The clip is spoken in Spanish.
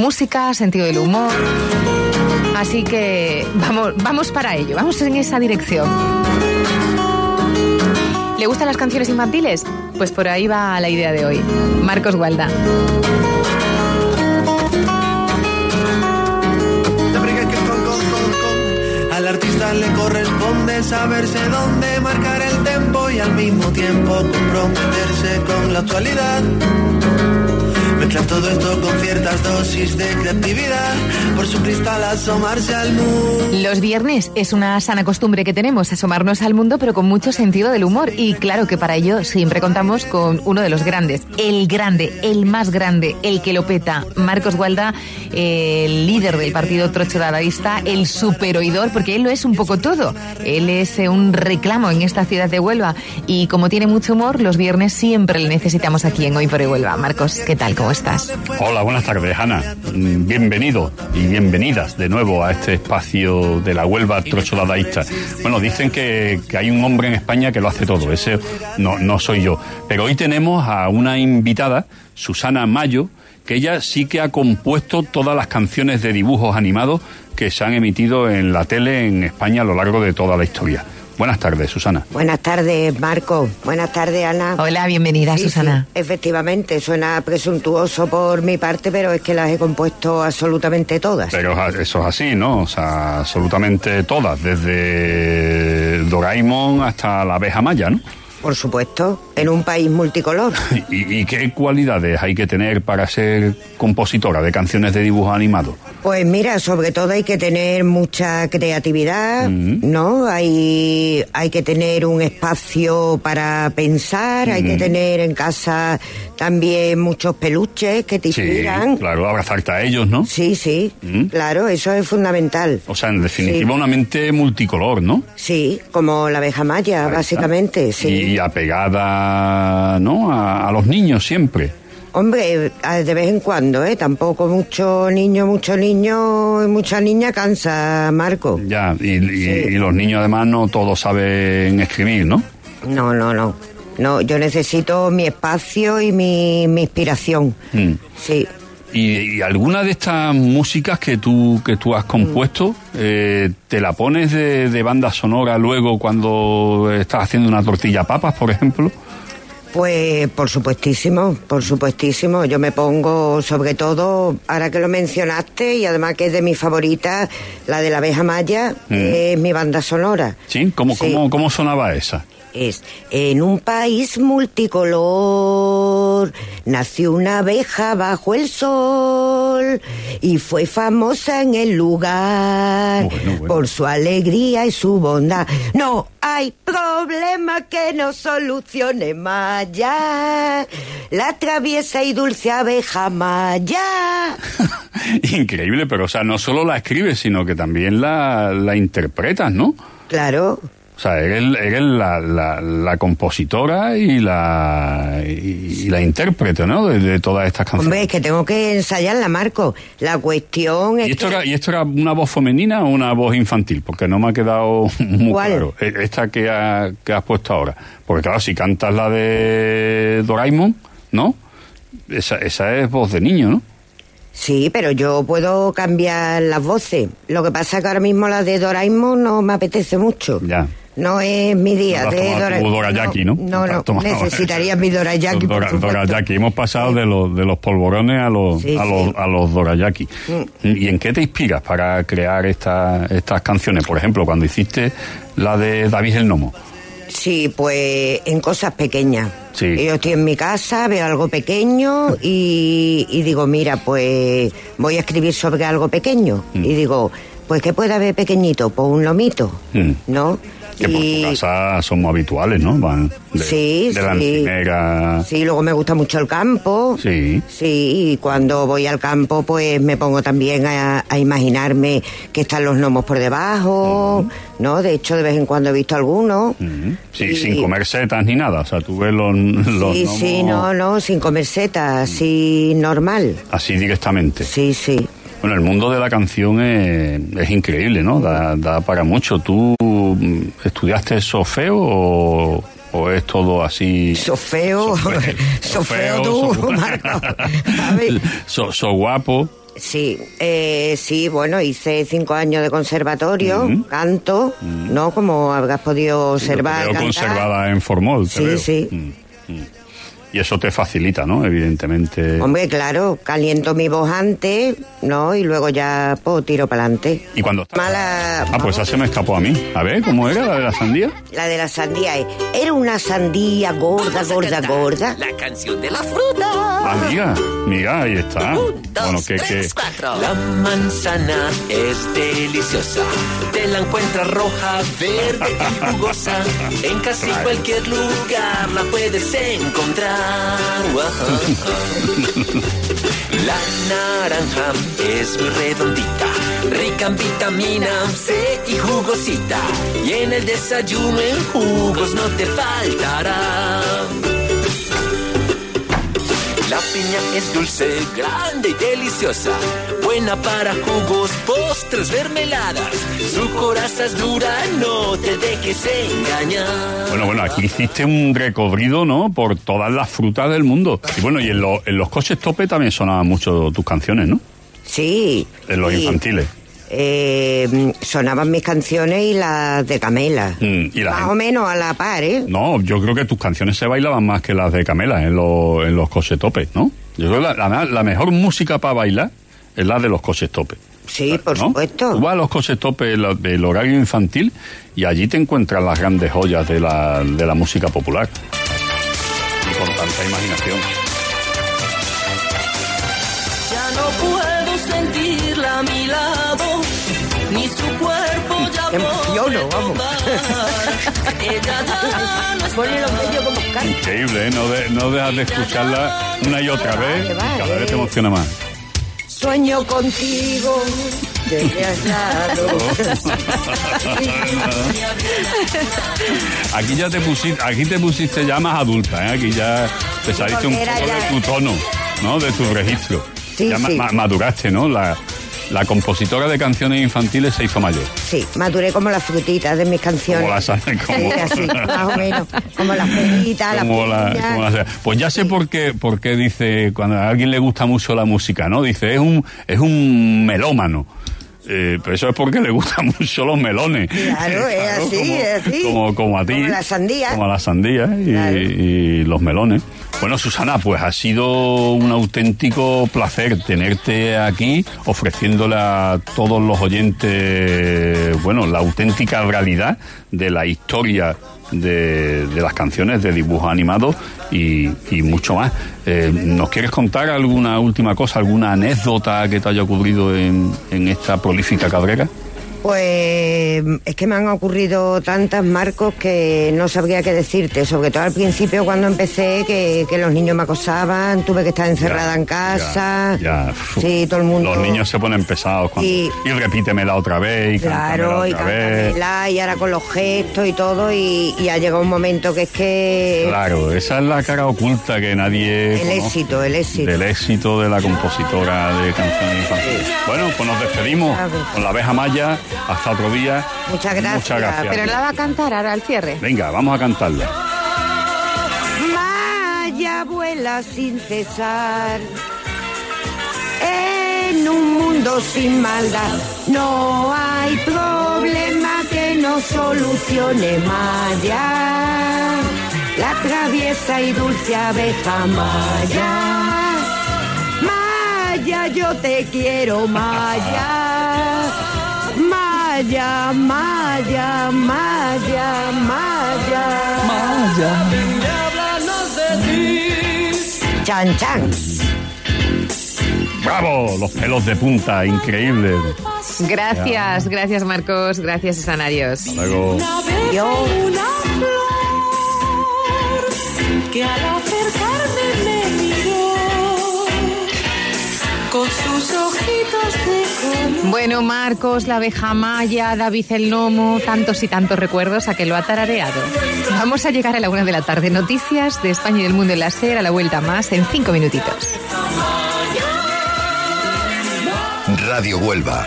música, sentido del humor. Así que vamos, vamos para ello, vamos en esa dirección. ¿Le gustan las canciones infantiles? Pues por ahí va la idea de hoy. Marcos Gualda. Al artista le corresponde saberse dónde marcar el tempo y al mismo tiempo comprometerse con la actualidad. Mezclar todo esto con ciertas dosis de creatividad, por su cristal asomarse al mundo. Los viernes es una sana costumbre que tenemos, asomarnos al mundo, pero con mucho sentido del humor. Y claro que para ello siempre contamos con uno de los grandes, el grande, el más grande, el que lo peta, Marcos Gualda, el líder del partido Trocho Dadaísta, el superoidor, porque él lo es un poco todo. Él es eh, un reclamo en esta ciudad de Huelva y como tiene mucho humor, los viernes siempre le necesitamos aquí en Hoy por Huelva. Marcos, ¿qué tal? ¿Cómo estás? Hola, buenas tardes, Ana. Mm, Bienvenido y bienvenidas de nuevo a este espacio de la Huelva Trocho Dadaísta. Bueno, dicen que, que hay un hombre en España que lo hace todo, ese no, no soy yo. Pero hoy tenemos a una invitada, Susana Mayo, que ella sí que ha compuesto todas las canciones de dibujos animados que se han emitido en la tele en España a lo largo de toda la historia. Buenas tardes, Susana. Buenas tardes, Marco. Buenas tardes, Ana. Hola, bienvenida, Sí, Susana. sí, efectivamente, suena presuntuoso por mi parte, pero es que las he compuesto absolutamente todas. Pero eso es así, ¿no? O sea, absolutamente todas, desde Doraemon hasta la abeja maya, ¿no? Por supuesto, en un país multicolor. ¿Y, y qué cualidades hay que tener para ser compositora de canciones de dibujos animados? Pues mira, sobre todo hay que tener mucha creatividad, ¿no? Hay, hay que tener un espacio para pensar, hay que tener en casa también muchos peluches que te Sí, inspiran. claro, abrazarte a ellos, ¿no? Sí, sí, claro, eso es fundamental. O sea, en definitiva, Sí. una mente multicolor, ¿no? Sí, como la abeja maya, Ahí está. básicamente, sí. Y apegada, ¿no? A, a los niños siempre. Hombre, de vez en cuando, ¿eh? Tampoco mucho niño, mucho niño y mucha niña cansa, Marco. Ya, y, y- Sí. y los niños además no todos saben escribir, ¿no? No, no, no. No, yo necesito mi espacio y mi, mi inspiración. Mm. Sí. Y, y alguna de estas músicas que tú que tú has compuesto eh, te la pones de, de banda sonora luego cuando estás haciendo una tortilla papas, por ejemplo. Pues por supuestísimo, por supuestísimo. Yo me pongo sobre todo, ahora que lo mencionaste, y además que es de mis favoritas, la de la abeja maya, es mi banda sonora. ¿Sí? ¿Cómo, Sí. cómo, cómo sonaba esa? Es en un país multicolor nació una abeja bajo el sol y fue famosa en el lugar Bueno, bueno. por su alegría y su bondad. No hay problema que no solucione Maya, la traviesa y dulce abeja Maya. Increíble, pero o sea, no solo la escribes, sino que también la, la interpretas, ¿no? Claro, O sea, eres, eres la, la, la compositora y la, y, y la intérprete, ¿no? De, de todas estas canciones. hombre, es que tengo que ensayarla, Marco. La cuestión es ¿Y esto, que... era, ¿Y esto era una voz femenina o una voz infantil? Porque no me ha quedado muy ¿Cuál? claro. E- Esta que, ha- que has puesto ahora. Porque claro, si cantas la de Doraemon, ¿no? Esa, esa es voz de niño, ¿no? Sí, pero yo puedo cambiar las voces. Lo que pasa es que ahora mismo la de Doraemon no me apetece mucho. Ya. No es mi día No de Dora- Dorayaki, ¿no? No, no, tomado necesitaría mi Dorayaki. Dora-. Dorayaki. Hemos pasado de los, de los polvorones a los, Sí, a los, sí. Mm. a los Dorayaki. ¿Y en qué te inspiras para crear esta- estas canciones? Por ejemplo, cuando hiciste la de David el Nomo. Sí, pues en cosas pequeñas. Sí. Yo estoy en mi casa, veo algo pequeño y, y digo, mira, pues voy a escribir sobre algo pequeño. Mm. Y digo, pues ¿qué puede haber pequeñito? Pues un lomito, Mm. ¿no? Que por tu casa son muy habituales, ¿no? Van de, Sí, de la sí. Sí, luego me gusta mucho el campo. Sí. Sí, y cuando voy al campo, pues me pongo también a, a imaginarme que están los gnomos por debajo, ¿no? De hecho, de vez en cuando he visto algunos. Sí, Y- sin comer setas ni nada. O sea, tú ves los, los Sí, gnomos sí, no, no, sin comer setas, así normal. así directamente. Sí, sí. Bueno, el mundo de la canción es, es increíble, ¿no? Da, da para mucho. ¿Tú mm, estudiaste solfeo o, o es todo así? Sofeo, Sofeo, Sofeo tú, so- Marco. So, so guapo. Sí, eh, sí, bueno, hice cinco años de conservatorio, canto, ¿no? Como habrás podido observar. Te veo conservada en Formol. te Sí, veo. sí. Mm, mm. Y eso te facilita, ¿no? Evidentemente. Hombre, claro, caliento mi voz antes, ¿no? Y luego ya pues, tiro para adelante. ¿Y cuando estás? Mala. Ah, pues esa se me escapó a mí. A ver, ¿cómo era la de la sandía? La de la sandía es. Era una sandía gorda, gorda, gorda. La canción de la fruta. Amiga, amiga, ahí está. Un, dos, Bueno, que, que tres, cuatro. La manzana es deliciosa. Te la encuentras roja, verde y jugosa. En casi cualquier lugar la puedes encontrar. La naranja es muy redondita, rica en vitamina C y jugosita. Y en el desayuno en jugos no te faltará. La piña es dulce, grande y deliciosa. Buena para jugos, postres, mermeladas. Su coraza es dura, no te dejes engañar. Bueno, bueno, aquí hiciste un recorrido, ¿no? Por todas las frutas del mundo. Y bueno, y en, lo- en los coches tope también sonaban mucho tus canciones, ¿no? Sí. En los y, infantiles. eh, sonaban mis canciones y las de Camela. Mm, y la Más gente- o menos a la par, ¿eh? No, yo creo que tus canciones se bailaban más que las de Camela en, los- en los coches tope, ¿no? Yo creo que la, la- la mejor música para bailar es la de los coches tope. Sí, por ¿no? supuesto. Tú vas a los coches tope el, el horario infantil y allí te encuentras las grandes joyas de la, de la música popular. Y con tanta imaginación. Ya no puedo sentirla a mi lado, ni su cuerpo ya emociono, vamos. Increíble, ¿eh? No, de- no dejas de escucharla una y otra vez. Cada vez te emociona más. Sueño contigo, desgraciado. Aquí ya te pusiste, aquí te pusiste ya más adulta, ¿eh? Aquí ya te saliste un poco ya- de tu tono, ¿no? De tu registro. Sí, ya ma- sí. ma- maduraste, ¿no? La, la compositora de canciones infantiles se hizo mayor. Sí, maduré como las frutitas de mis canciones. Como las- como- Sí, así, más o menos. Como las peritas, las la- la- pues ya sé por qué, por qué dice, cuando a alguien le gusta mucho la música, ¿no? Dice, es un, es un melómano. Eh, pero eso es porque le gustan mucho los melones. Claro, es así, como, es así. Como, como a ti. Como la sandía. Como a la sandía y, Claro. y los melones. Bueno, Susana, pues ha sido un auténtico placer tenerte aquí, ofreciéndole a todos los oyentes, bueno, la auténtica realidad de la historia de, las canciones de dibujos animados y, mucho más. Eh, ¿Nos quieres contar alguna última cosa, alguna anécdota que te haya ocurrido en, en esta prolífica carrera? Pues es que me han ocurrido tantas marcos que no sabría qué decirte, sobre todo al principio cuando empecé que, que los niños me acosaban, tuve que estar encerrada en casa. Ya, ya. Sí, todo el mundo. Los niños se ponen pesados cuando, Y- y repítemela otra vez y Claro, y cántamela otra vez. y ahora con los gestos y todo, y, y ha llegado un momento que es que Claro, esa es la cara oculta que nadie. El conoce éxito, el éxito. Del éxito de la compositora de canciones infantiles. Bueno, pues nos despedimos con la abeja maya. Hasta otro día. Muchas gracias. Muchas gracias. Pero la va a cantar ahora al cierre. Venga, vamos a cantarla. Maya vuela sin cesar. En un mundo sin maldad no hay problema que no solucione Maya. La traviesa y dulce abeja Maya. Maya, yo te quiero Maya. Maya, Maya, Maya, Maya. Háblanos de ti. Chan, chan. ¡Bravo! Los pelos de punta, increíble. Gracias, gracias Marcos, gracias Susana, adiós. Luego. Yo. Una flor que al acercarme sus ojitos de. Bueno, Marcos, la abeja maya, David el gnomo, tantos y tantos recuerdos a que lo ha tarareado. Vamos a llegar a la una de la tarde. Noticias de España y del mundo en la SER a la vuelta más en cinco minutitos. Radio Huelva